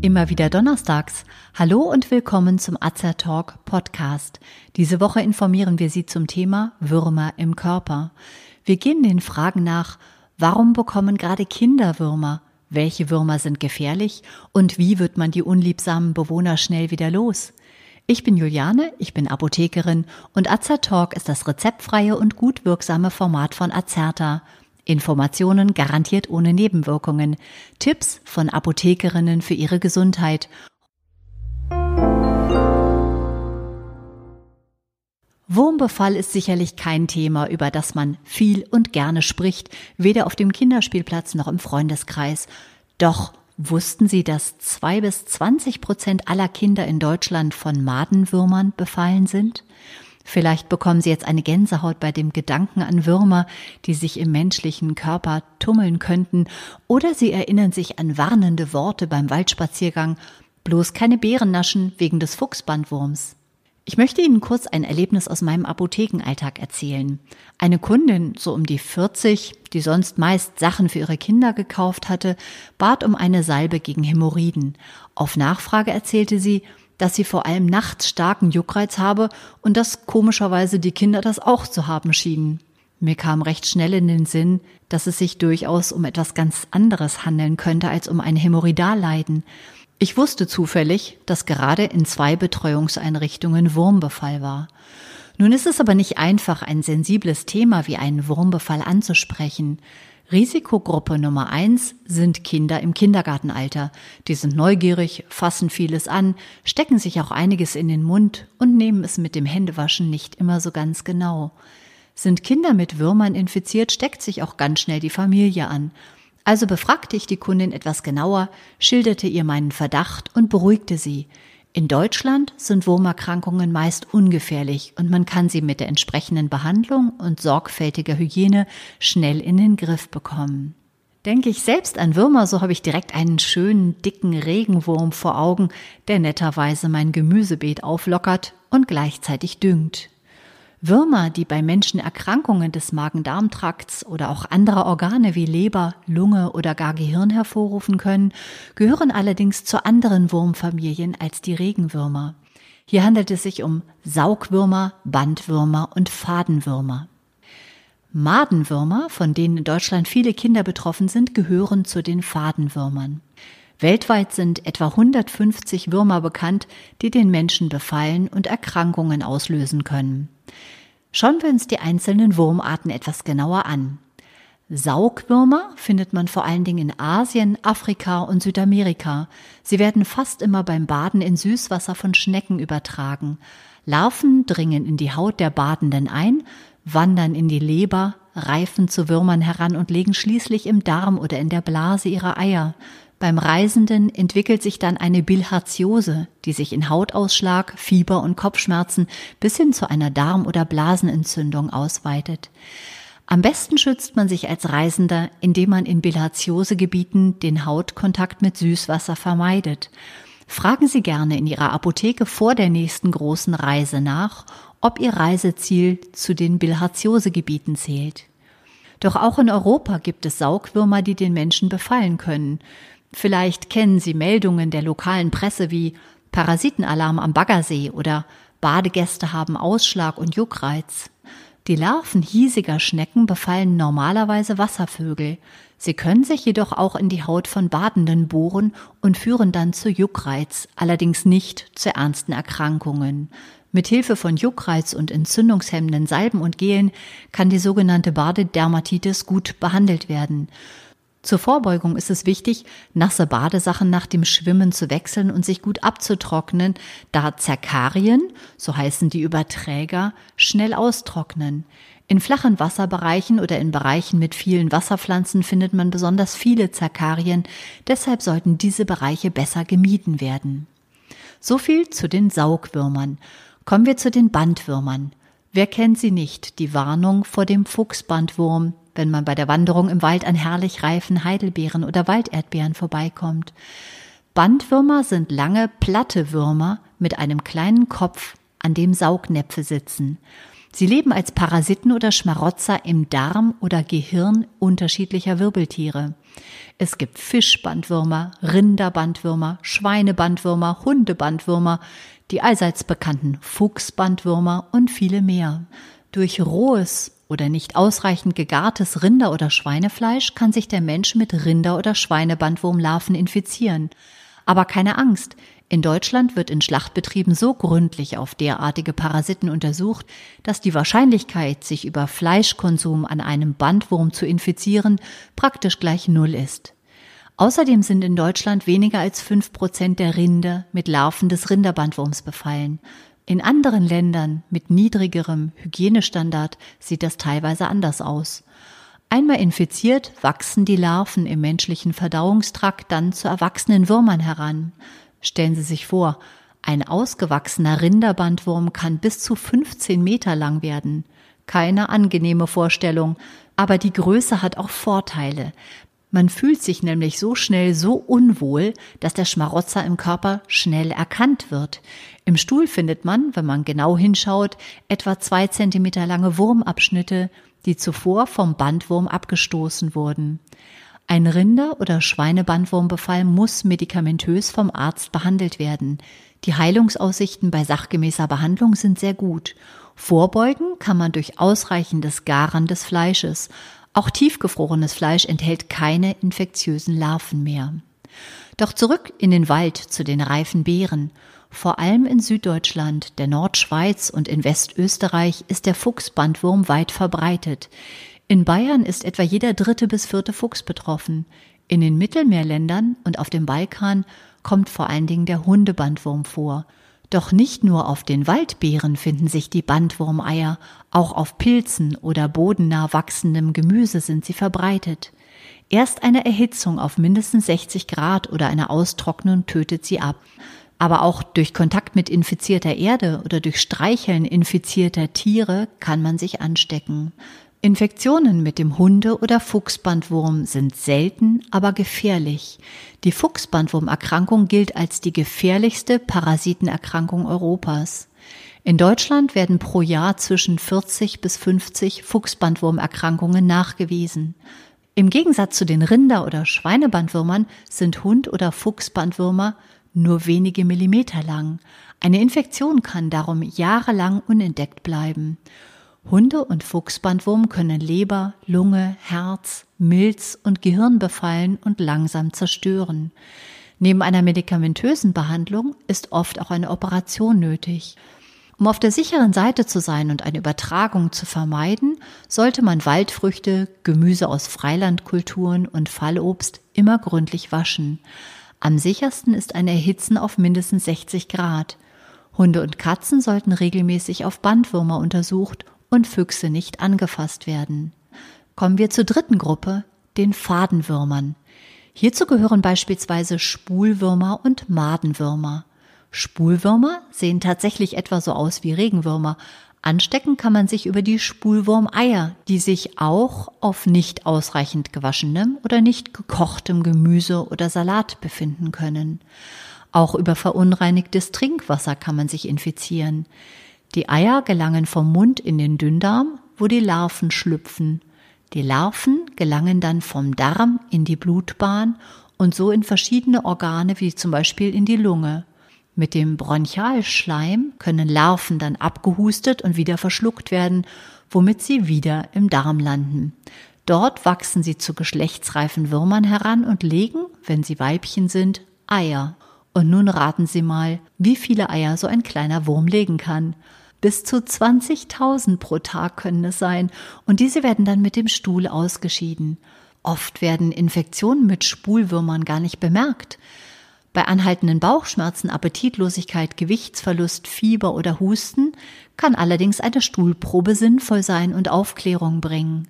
Immer wieder donnerstags. Hallo und willkommen zum Azer Talk Podcast. Diese Woche informieren wir Sie zum Thema Würmer im Körper. Wir gehen den Fragen nach, warum bekommen gerade Kinder Würmer? Welche Würmer sind gefährlich? Und wie wird man die unliebsamen Bewohner schnell wieder los? Ich bin Juliane, ich bin Apothekerin und Azer Talk ist das rezeptfreie und gut wirksame Format von Azerta. Informationen garantiert ohne Nebenwirkungen. Tipps von Apothekerinnen für ihre Gesundheit. Wurmbefall ist sicherlich kein Thema, über das man viel und gerne spricht, weder auf dem Kinderspielplatz noch im Freundeskreis. Doch wussten Sie, dass zwei bis zwanzig Prozent aller Kinder in Deutschland von Madenwürmern befallen sind? Vielleicht bekommen Sie jetzt eine Gänsehaut bei dem Gedanken an Würmer, die sich im menschlichen Körper tummeln könnten, oder Sie erinnern sich an warnende Worte beim Waldspaziergang, bloß keine Beeren naschen wegen des Fuchsbandwurms. Ich möchte Ihnen kurz ein Erlebnis aus meinem Apothekenalltag erzählen. Eine Kundin, so um die 40, die sonst meist Sachen für ihre Kinder gekauft hatte, bat um eine Salbe gegen Hämorrhoiden. Auf Nachfrage erzählte sie, dass sie vor allem nachts starken Juckreiz habe und dass komischerweise die Kinder das auch zu haben schienen. Mir kam recht schnell in den Sinn, dass es sich durchaus um etwas ganz anderes handeln könnte als um ein Hämorrhoidalleiden. Ich wusste zufällig, dass gerade in zwei Betreuungseinrichtungen Wurmbefall war. Nun ist es aber nicht einfach, ein sensibles Thema wie einen Wurmbefall anzusprechen. Risikogruppe Nummer eins sind Kinder im Kindergartenalter. Die sind neugierig, fassen vieles an, stecken sich auch einiges in den Mund und nehmen es mit dem Händewaschen nicht immer so ganz genau. Sind Kinder mit Würmern infiziert, steckt sich auch ganz schnell die Familie an. Also befragte ich die Kundin etwas genauer, schilderte ihr meinen Verdacht und beruhigte sie. In Deutschland sind Wurmerkrankungen meist ungefährlich und man kann sie mit der entsprechenden Behandlung und sorgfältiger Hygiene schnell in den Griff bekommen. Denke ich selbst an Würmer, so habe ich direkt einen schönen, dicken Regenwurm vor Augen, der netterweise mein Gemüsebeet auflockert und gleichzeitig düngt. Würmer, die bei Menschen Erkrankungen des Magen-Darm-Trakts oder auch anderer Organe wie Leber, Lunge oder gar Gehirn hervorrufen können, gehören allerdings zu anderen Wurmfamilien als die Regenwürmer. Hier handelt es sich um Saugwürmer, Bandwürmer und Fadenwürmer. Madenwürmer, von denen in Deutschland viele Kinder betroffen sind, gehören zu den Fadenwürmern. Weltweit sind etwa 150 Würmer bekannt, die den Menschen befallen und Erkrankungen auslösen können. Schauen wir uns die einzelnen Wurmarten etwas genauer an. Saugwürmer findet man vor allen Dingen in Asien, Afrika und Südamerika. Sie werden fast immer beim Baden in Süßwasser von Schnecken übertragen. Larven dringen in die Haut der Badenden ein, wandern in die Leber, reifen zu Würmern heran und legen schließlich im Darm oder in der Blase ihre Eier. Beim Reisenden entwickelt sich dann eine Bilharziose, die sich in Hautausschlag, Fieber und Kopfschmerzen bis hin zu einer Darm- oder Blasenentzündung ausweitet. Am besten schützt man sich als Reisender, indem man in Bilharziosegebieten den Hautkontakt mit Süßwasser vermeidet. Fragen Sie gerne in Ihrer Apotheke vor der nächsten großen Reise nach, ob Ihr Reiseziel zu den Bilharziosegebieten zählt. Doch auch in Europa gibt es Saugwürmer, die den Menschen befallen können. Vielleicht kennen Sie Meldungen der lokalen Presse wie Parasitenalarm am Baggersee oder Badegäste haben Ausschlag und Juckreiz. Die Larven hiesiger Schnecken befallen normalerweise Wasservögel. Sie können sich jedoch auch in die Haut von Badenden bohren und führen dann zu Juckreiz, allerdings nicht zu ernsten Erkrankungen. Mit Hilfe von Juckreiz und entzündungshemmenden Salben und Gelen kann die sogenannte Badedermatitis gut behandelt werden. Zur Vorbeugung ist es wichtig, nasse Badesachen nach dem Schwimmen zu wechseln und sich gut abzutrocknen, da Zerkarien, so heißen die Überträger, schnell austrocknen. In flachen Wasserbereichen oder in Bereichen mit vielen Wasserpflanzen findet man besonders viele Zerkarien, deshalb sollten diese Bereiche besser gemieden werden. So viel zu den Saugwürmern. Kommen wir zu den Bandwürmern. Wer kennt sie nicht, die Warnung vor dem Fuchsbandwurm, wenn man bei der Wanderung im Wald an herrlich reifen Heidelbeeren oder Walderdbeeren vorbeikommt. Bandwürmer sind lange, platte Würmer mit einem kleinen Kopf, an dem Saugnäpfe sitzen. Sie leben als Parasiten oder Schmarotzer im Darm oder Gehirn unterschiedlicher Wirbeltiere. Es gibt Fischbandwürmer, Rinderbandwürmer, Schweinebandwürmer, Hundebandwürmer, die allseits bekannten Fuchsbandwürmer und viele mehr. Durch rohes oder nicht ausreichend gegartes Rinder- oder Schweinefleisch kann sich der Mensch mit Rinder- oder Schweinebandwurmlarven infizieren. Aber keine Angst, in Deutschland wird in Schlachtbetrieben so gründlich auf derartige Parasiten untersucht, dass die Wahrscheinlichkeit, sich über Fleischkonsum an einem Bandwurm zu infizieren, praktisch gleich Null ist. Außerdem sind in Deutschland weniger als fünf Prozent der Rinder mit Larven des Rinderbandwurms befallen. In anderen Ländern mit niedrigerem Hygienestandard sieht das teilweise anders aus. Einmal infiziert, wachsen die Larven im menschlichen Verdauungstrakt dann zu erwachsenen Würmern heran. Stellen Sie sich vor, ein ausgewachsener Rinderbandwurm kann bis zu 15 Meter lang werden. Keine angenehme Vorstellung, aber die Größe hat auch Vorteile. Man fühlt sich nämlich so schnell so unwohl, dass der Schmarotzer im Körper schnell erkannt wird. Im Stuhl findet man, wenn man genau hinschaut, etwa zwei Zentimeter lange Wurmabschnitte, die zuvor vom Bandwurm abgestoßen wurden. Ein Rinder- oder Schweinebandwurmbefall muss medikamentös vom Arzt behandelt werden. Die Heilungsaussichten bei sachgemäßer Behandlung sind sehr gut. Vorbeugen kann man durch ausreichendes Garen des Fleisches. Auch tiefgefrorenes Fleisch enthält keine infektiösen Larven mehr. Doch zurück in den Wald zu den reifen Beeren. Vor allem in Süddeutschland, der Nordschweiz und in Westösterreich ist der Fuchsbandwurm weit verbreitet. In Bayern ist etwa jeder dritte bis vierte Fuchs betroffen. In den Mittelmeerländern und auf dem Balkan kommt vor allen Dingen der Hundebandwurm vor. Doch nicht nur auf den Waldbeeren finden sich die Bandwurmeier, auch auf Pilzen oder bodennah wachsendem Gemüse sind sie verbreitet. Erst eine Erhitzung auf mindestens 60 Grad oder eine Austrocknung tötet sie ab. Aber auch durch Kontakt mit infizierter Erde oder durch Streicheln infizierter Tiere kann man sich anstecken. Infektionen mit dem Hunde- oder Fuchsbandwurm sind selten, aber gefährlich. Die Fuchsbandwurmerkrankung gilt als die gefährlichste Parasitenerkrankung Europas. In Deutschland werden pro Jahr zwischen 40 bis 50 Fuchsbandwurmerkrankungen nachgewiesen. Im Gegensatz zu den Rinder- oder Schweinebandwürmern sind Hund- oder Fuchsbandwürmer nur wenige Millimeter lang. Eine Infektion kann darum jahrelang unentdeckt bleiben. Hunde- und Fuchsbandwurm können Leber, Lunge, Herz, Milz und Gehirn befallen und langsam zerstören. Neben einer medikamentösen Behandlung ist oft auch eine Operation nötig. Um auf der sicheren Seite zu sein und eine Übertragung zu vermeiden, sollte man Waldfrüchte, Gemüse aus Freilandkulturen und Fallobst immer gründlich waschen. Am sichersten ist ein Erhitzen auf mindestens 60 Grad. Hunde und Katzen sollten regelmäßig auf Bandwürmer untersucht und Füchse nicht angefasst werden. Kommen wir zur dritten Gruppe, den Fadenwürmern. Hierzu gehören beispielsweise Spulwürmer und Madenwürmer. Spulwürmer sehen tatsächlich etwa so aus wie Regenwürmer. Anstecken kann man sich über die Spulwurmeier, die sich auch auf nicht ausreichend gewaschenem oder nicht gekochtem Gemüse oder Salat befinden können. Auch über verunreinigtes Trinkwasser kann man sich infizieren. Die Eier gelangen vom Mund in den Dünndarm, wo die Larven schlüpfen. Die Larven gelangen dann vom Darm in die Blutbahn und so in verschiedene Organe wie zum Beispiel in die Lunge. Mit dem Bronchialschleim können Larven dann abgehustet und wieder verschluckt werden, womit sie wieder im Darm landen. Dort wachsen sie zu geschlechtsreifen Würmern heran und legen, wenn sie Weibchen sind, Eier. Und nun raten Sie mal, wie viele Eier so ein kleiner Wurm legen kann. Bis zu 20.000 pro Tag können es sein und diese werden dann mit dem Stuhl ausgeschieden. Oft werden Infektionen mit Spulwürmern gar nicht bemerkt. Bei anhaltenden Bauchschmerzen, Appetitlosigkeit, Gewichtsverlust, Fieber oder Husten kann allerdings eine Stuhlprobe sinnvoll sein und Aufklärung bringen.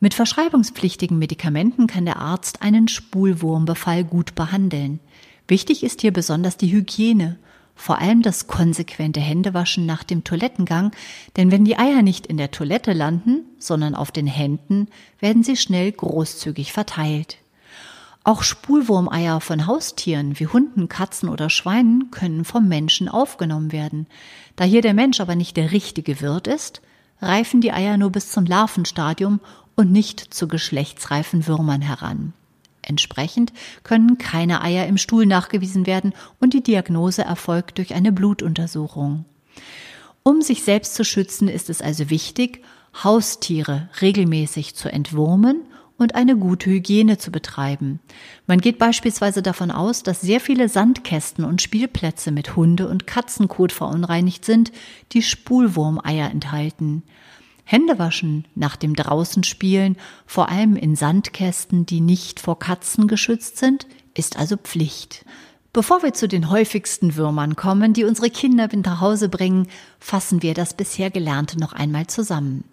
Mit verschreibungspflichtigen Medikamenten kann der Arzt einen Spulwurmbefall gut behandeln. Wichtig ist hier besonders die Hygiene, vor allem das konsequente Händewaschen nach dem Toilettengang, denn wenn die Eier nicht in der Toilette landen, sondern auf den Händen, werden sie schnell großzügig verteilt. Auch Spulwurmeier von Haustieren wie Hunden, Katzen oder Schweinen können vom Menschen aufgenommen werden. Da hier der Mensch aber nicht der richtige Wirt ist, reifen die Eier nur bis zum Larvenstadium und nicht zu geschlechtsreifen Würmern heran. Entsprechend können keine Eier im Stuhl nachgewiesen werden und die Diagnose erfolgt durch eine Blutuntersuchung. Um sich selbst zu schützen, ist es also wichtig, Haustiere regelmäßig zu entwurmen und eine gute Hygiene zu betreiben. Man geht beispielsweise davon aus, dass sehr viele Sandkästen und Spielplätze mit Hunde- und Katzenkot verunreinigt sind, die Spulwurmeier enthalten. Händewaschen nach dem Draußenspielen, vor allem in Sandkästen, die nicht vor Katzen geschützt sind, ist also Pflicht. Bevor wir zu den häufigsten Würmern kommen, die unsere Kinder mit nach Hause bringen, fassen wir das bisher Gelernte noch einmal zusammen.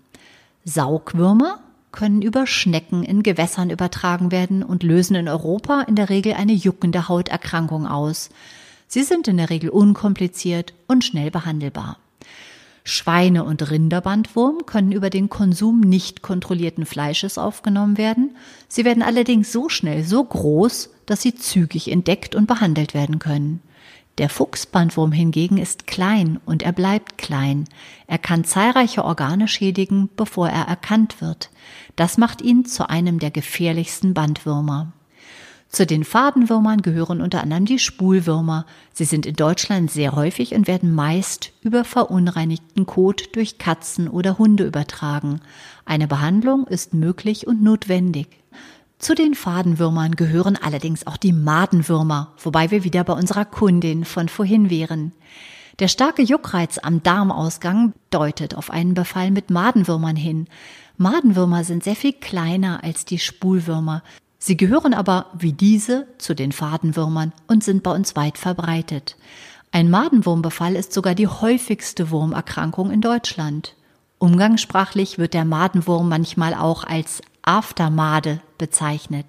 Saugwürmer können über Schnecken in Gewässern übertragen werden und lösen in Europa in der Regel eine juckende Hauterkrankung aus. Sie sind in der Regel unkompliziert und schnell behandelbar. Schweine- und Rinderbandwurm können über den Konsum nicht kontrollierten Fleisches aufgenommen werden. Sie werden allerdings so schnell so groß, dass sie zügig entdeckt und behandelt werden können. Der Fuchsbandwurm hingegen ist klein und er bleibt klein. Er kann zahlreiche Organe schädigen, bevor er erkannt wird. Das macht ihn zu einem der gefährlichsten Bandwürmer. Zu den Fadenwürmern gehören unter anderem die Spulwürmer. Sie sind in Deutschland sehr häufig und werden meist über verunreinigten Kot durch Katzen oder Hunde übertragen. Eine Behandlung ist möglich und notwendig. Zu den Fadenwürmern gehören allerdings auch die Madenwürmer, wobei wir wieder bei unserer Kundin von vorhin wären. Der starke Juckreiz am Darmausgang deutet auf einen Befall mit Madenwürmern hin. Madenwürmer sind sehr viel kleiner als die Spulwürmer. Sie gehören aber wie diese zu den Fadenwürmern und sind bei uns weit verbreitet. Ein Madenwurmbefall ist sogar die häufigste Wurmerkrankung in Deutschland. Umgangssprachlich wird der Madenwurm manchmal auch als Aftermade bezeichnet.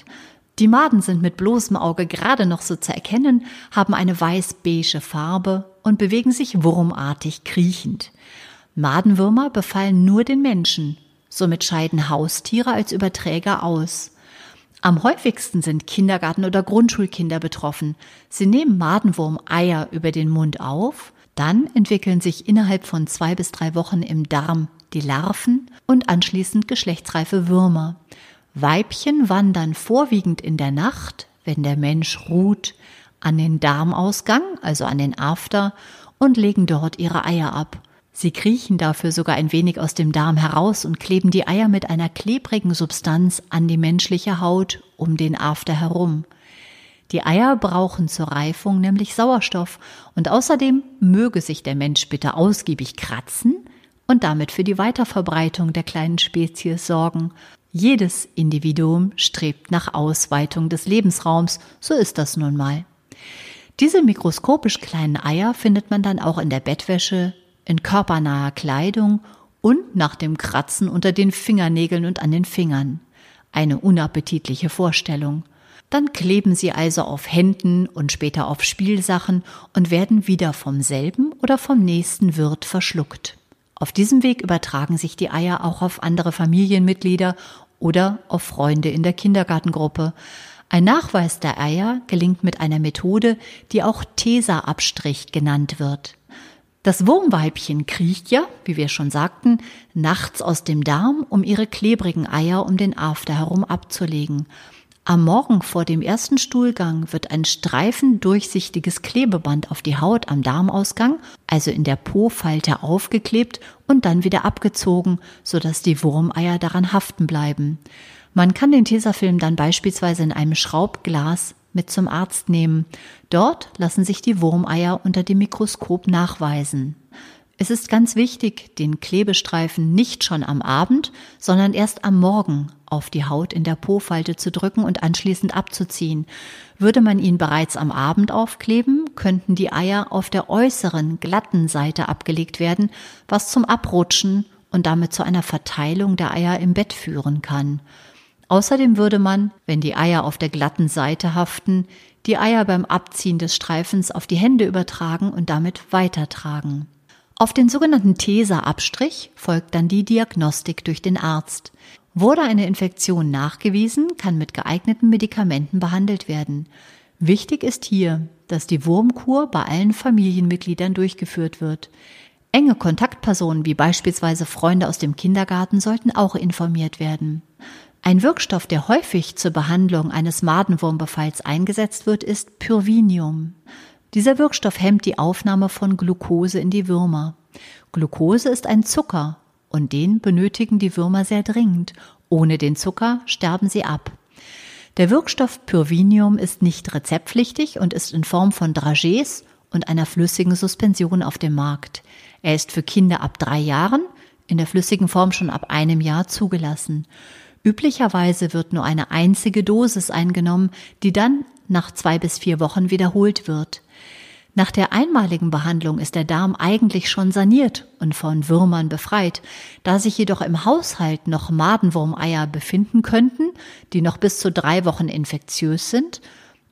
Die Maden sind mit bloßem Auge gerade noch so zu erkennen, haben eine weiß-beige Farbe und bewegen sich wurmartig kriechend. Madenwürmer befallen nur den Menschen, somit scheiden Haustiere als Überträger aus. Am häufigsten sind Kindergarten- oder Grundschulkinder betroffen. Sie nehmen Madenwurm-Eier über den Mund auf, dann entwickeln sich innerhalb von zwei bis drei Wochen im Darm die Larven und anschließend geschlechtsreife Würmer. Weibchen wandern vorwiegend in der Nacht, wenn der Mensch ruht, an den Darmausgang, also an den After, und legen dort ihre Eier ab. Sie kriechen dafür sogar ein wenig aus dem Darm heraus und kleben die Eier mit einer klebrigen Substanz an die menschliche Haut um den After herum. Die Eier brauchen zur Reifung nämlich Sauerstoff und außerdem möge sich der Mensch bitte ausgiebig kratzen, und damit für die Weiterverbreitung der kleinen Spezies sorgen. Jedes Individuum strebt nach Ausweitung des Lebensraums, so ist das nun mal. Diese mikroskopisch kleinen Eier findet man dann auch in der Bettwäsche, in körpernaher Kleidung und nach dem Kratzen unter den Fingernägeln und an den Fingern. Eine unappetitliche Vorstellung. Dann kleben sie also auf Händen und später auf Spielsachen und werden wieder vom selben oder vom nächsten Wirt verschluckt. Auf diesem Weg übertragen sich die Eier auch auf andere Familienmitglieder oder auf Freunde in der Kindergartengruppe. Ein Nachweis der Eier gelingt mit einer Methode, die auch Tesa-Abstrich genannt wird. Das Wurmweibchen kriecht ja, wie wir schon sagten, nachts aus dem Darm, um ihre klebrigen Eier um den After herum abzulegen. Am Morgen vor dem ersten Stuhlgang wird ein Streifen durchsichtiges Klebeband auf die Haut am Darmausgang, also in der Po-Falte aufgeklebt und dann wieder abgezogen, sodass die Wurmeier daran haften bleiben. Man kann den Tesafilm dann beispielsweise in einem Schraubglas mit zum Arzt nehmen. Dort lassen sich die Wurmeier unter dem Mikroskop nachweisen. Es ist ganz wichtig, den Klebestreifen nicht schon am Abend, sondern erst am Morgen auf die Haut in der Po-Falte zu drücken und anschließend abzuziehen. Würde man ihn bereits am Abend aufkleben, könnten die Eier auf der äußeren, glatten Seite abgelegt werden, was zum Abrutschen und damit zu einer Verteilung der Eier im Bett führen kann. Außerdem würde man, wenn die Eier auf der glatten Seite haften, die Eier beim Abziehen des Streifens auf die Hände übertragen und damit weitertragen. Auf den sogenannten TESA-Abstrich folgt dann die Diagnostik durch den Arzt. Wurde eine Infektion nachgewiesen, kann mit geeigneten Medikamenten behandelt werden. Wichtig ist hier, dass die Wurmkur bei allen Familienmitgliedern durchgeführt wird. Enge Kontaktpersonen wie beispielsweise Freunde aus dem Kindergarten sollten auch informiert werden. Ein Wirkstoff, der häufig zur Behandlung eines Madenwurmbefalls eingesetzt wird, ist Pyrvinium. Dieser Wirkstoff hemmt die Aufnahme von Glucose in die Würmer. Glucose ist ein Zucker und den benötigen die Würmer sehr dringend. Ohne den Zucker sterben sie ab. Der Wirkstoff Pyrvinium ist nicht rezeptpflichtig und ist in Form von Dragees und einer flüssigen Suspension auf dem Markt. Er ist für Kinder ab drei Jahren, in der flüssigen Form schon ab einem Jahr zugelassen. Üblicherweise wird nur eine einzige Dosis eingenommen, die dann nach zwei bis vier Wochen wiederholt wird. Nach der einmaligen Behandlung ist der Darm eigentlich schon saniert und von Würmern befreit. Da sich jedoch im Haushalt noch Madenwurmeier befinden könnten, die noch bis zu drei Wochen infektiös sind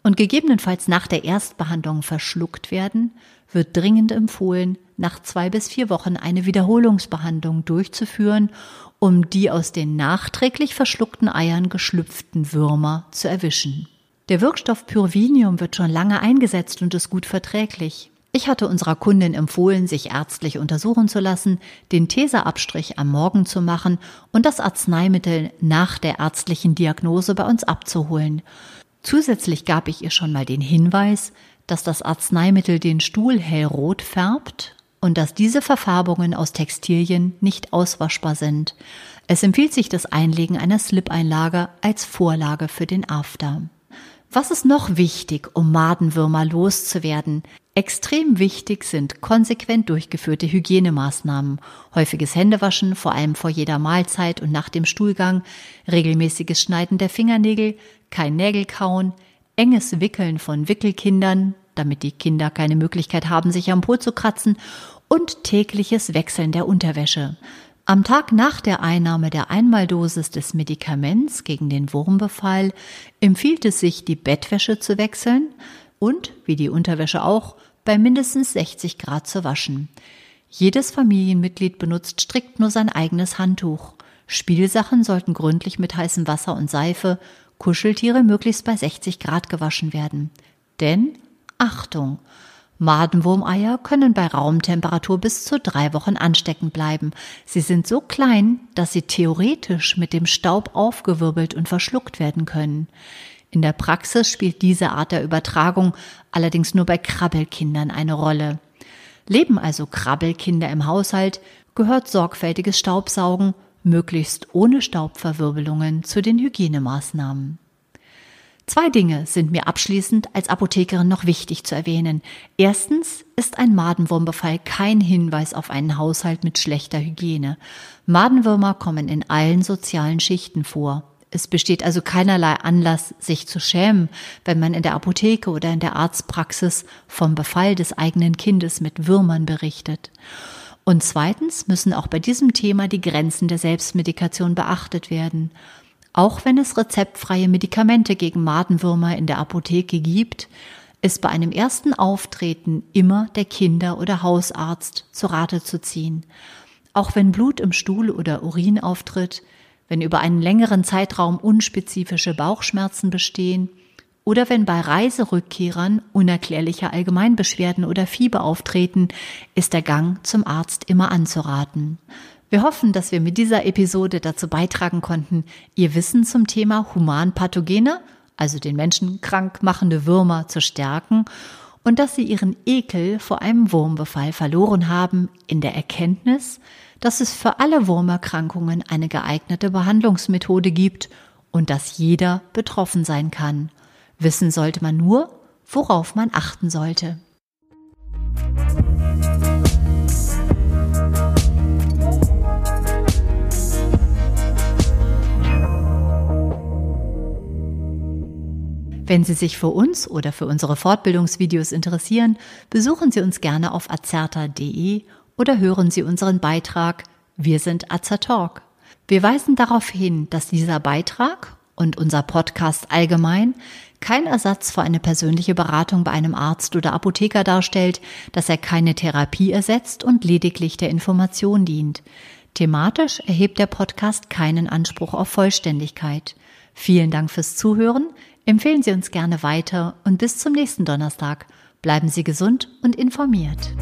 und gegebenenfalls nach der Erstbehandlung verschluckt werden, wird dringend empfohlen, nach zwei bis vier Wochen eine Wiederholungsbehandlung durchzuführen, um die aus den nachträglich verschluckten Eiern geschlüpften Würmer zu erwischen. Der Wirkstoff Pyrvinium wird schon lange eingesetzt und ist gut verträglich. Ich hatte unserer Kundin empfohlen, sich ärztlich untersuchen zu lassen, den Teserabstrich am Morgen zu machen und das Arzneimittel nach der ärztlichen Diagnose bei uns abzuholen. Zusätzlich gab ich ihr schon mal den Hinweis, dass das Arzneimittel den Stuhl hellrot färbt und dass diese Verfärbungen aus Textilien nicht auswaschbar sind. Es empfiehlt sich das Einlegen einer Slip-Einlage als Vorlage für den After. Was ist noch wichtig, um Madenwürmer loszuwerden? Extrem wichtig sind konsequent durchgeführte Hygienemaßnahmen, häufiges Händewaschen, vor allem vor jeder Mahlzeit und nach dem Stuhlgang, regelmäßiges Schneiden der Fingernägel, kein Nägelkauen, enges Wickeln von Wickelkindern, damit die Kinder keine Möglichkeit haben, sich am Po zu kratzen, und tägliches Wechseln der Unterwäsche. Am Tag nach der Einnahme der Einmaldosis des Medikaments gegen den Wurmbefall empfiehlt es sich, die Bettwäsche zu wechseln und, wie die Unterwäsche auch, bei mindestens 60 Grad zu waschen. Jedes Familienmitglied benutzt strikt nur sein eigenes Handtuch. Spielsachen sollten gründlich mit heißem Wasser und Seife, Kuscheltiere möglichst bei 60 Grad gewaschen werden. Denn, Achtung, Madenwurmeier können bei Raumtemperatur bis zu drei Wochen ansteckend bleiben. Sie sind so klein, dass sie theoretisch mit dem Staub aufgewirbelt und verschluckt werden können. In der Praxis spielt diese Art der Übertragung allerdings nur bei Krabbelkindern eine Rolle. Leben also Krabbelkinder im Haushalt, gehört sorgfältiges Staubsaugen, möglichst ohne Staubverwirbelungen, zu den Hygienemaßnahmen. Zwei Dinge sind mir abschließend als Apothekerin noch wichtig zu erwähnen. Erstens ist ein Madenwurmbefall kein Hinweis auf einen Haushalt mit schlechter Hygiene. Madenwürmer kommen in allen sozialen Schichten vor. Es besteht also keinerlei Anlass, sich zu schämen, wenn man in der Apotheke oder in der Arztpraxis vom Befall des eigenen Kindes mit Würmern berichtet. Und zweitens müssen auch bei diesem Thema die Grenzen der Selbstmedikation beachtet werden. Auch wenn es rezeptfreie Medikamente gegen Madenwürmer in der Apotheke gibt, ist bei einem ersten Auftreten immer der Kinder- oder Hausarzt zu Rate zu ziehen. Auch wenn Blut im Stuhl oder Urin auftritt, wenn über einen längeren Zeitraum unspezifische Bauchschmerzen bestehen oder wenn bei Reiserückkehrern unerklärliche Allgemeinbeschwerden oder Fieber auftreten, ist der Gang zum Arzt immer anzuraten. Wir hoffen, dass wir mit dieser Episode dazu beitragen konnten, Ihr Wissen zum Thema Humanpathogene, also den Menschen krank machende Würmer, zu stärken und dass Sie Ihren Ekel vor einem Wurmbefall verloren haben in der Erkenntnis, dass es für alle Wurmerkrankungen eine geeignete Behandlungsmethode gibt und dass jeder betroffen sein kann. Wissen sollte man nur, worauf man achten sollte. Wenn Sie sich für uns oder für unsere Fortbildungsvideos interessieren, besuchen Sie uns gerne auf azerta.de oder hören Sie unseren Beitrag Wir sind Azertalk. Wir weisen darauf hin, dass dieser Beitrag und unser Podcast allgemein kein Ersatz für eine persönliche Beratung bei einem Arzt oder Apotheker darstellt, dass er keine Therapie ersetzt und lediglich der Information dient. Thematisch erhebt der Podcast keinen Anspruch auf Vollständigkeit. Vielen Dank fürs Zuhören, empfehlen Sie uns gerne weiter und bis zum nächsten Donnerstag. Bleiben Sie gesund und informiert.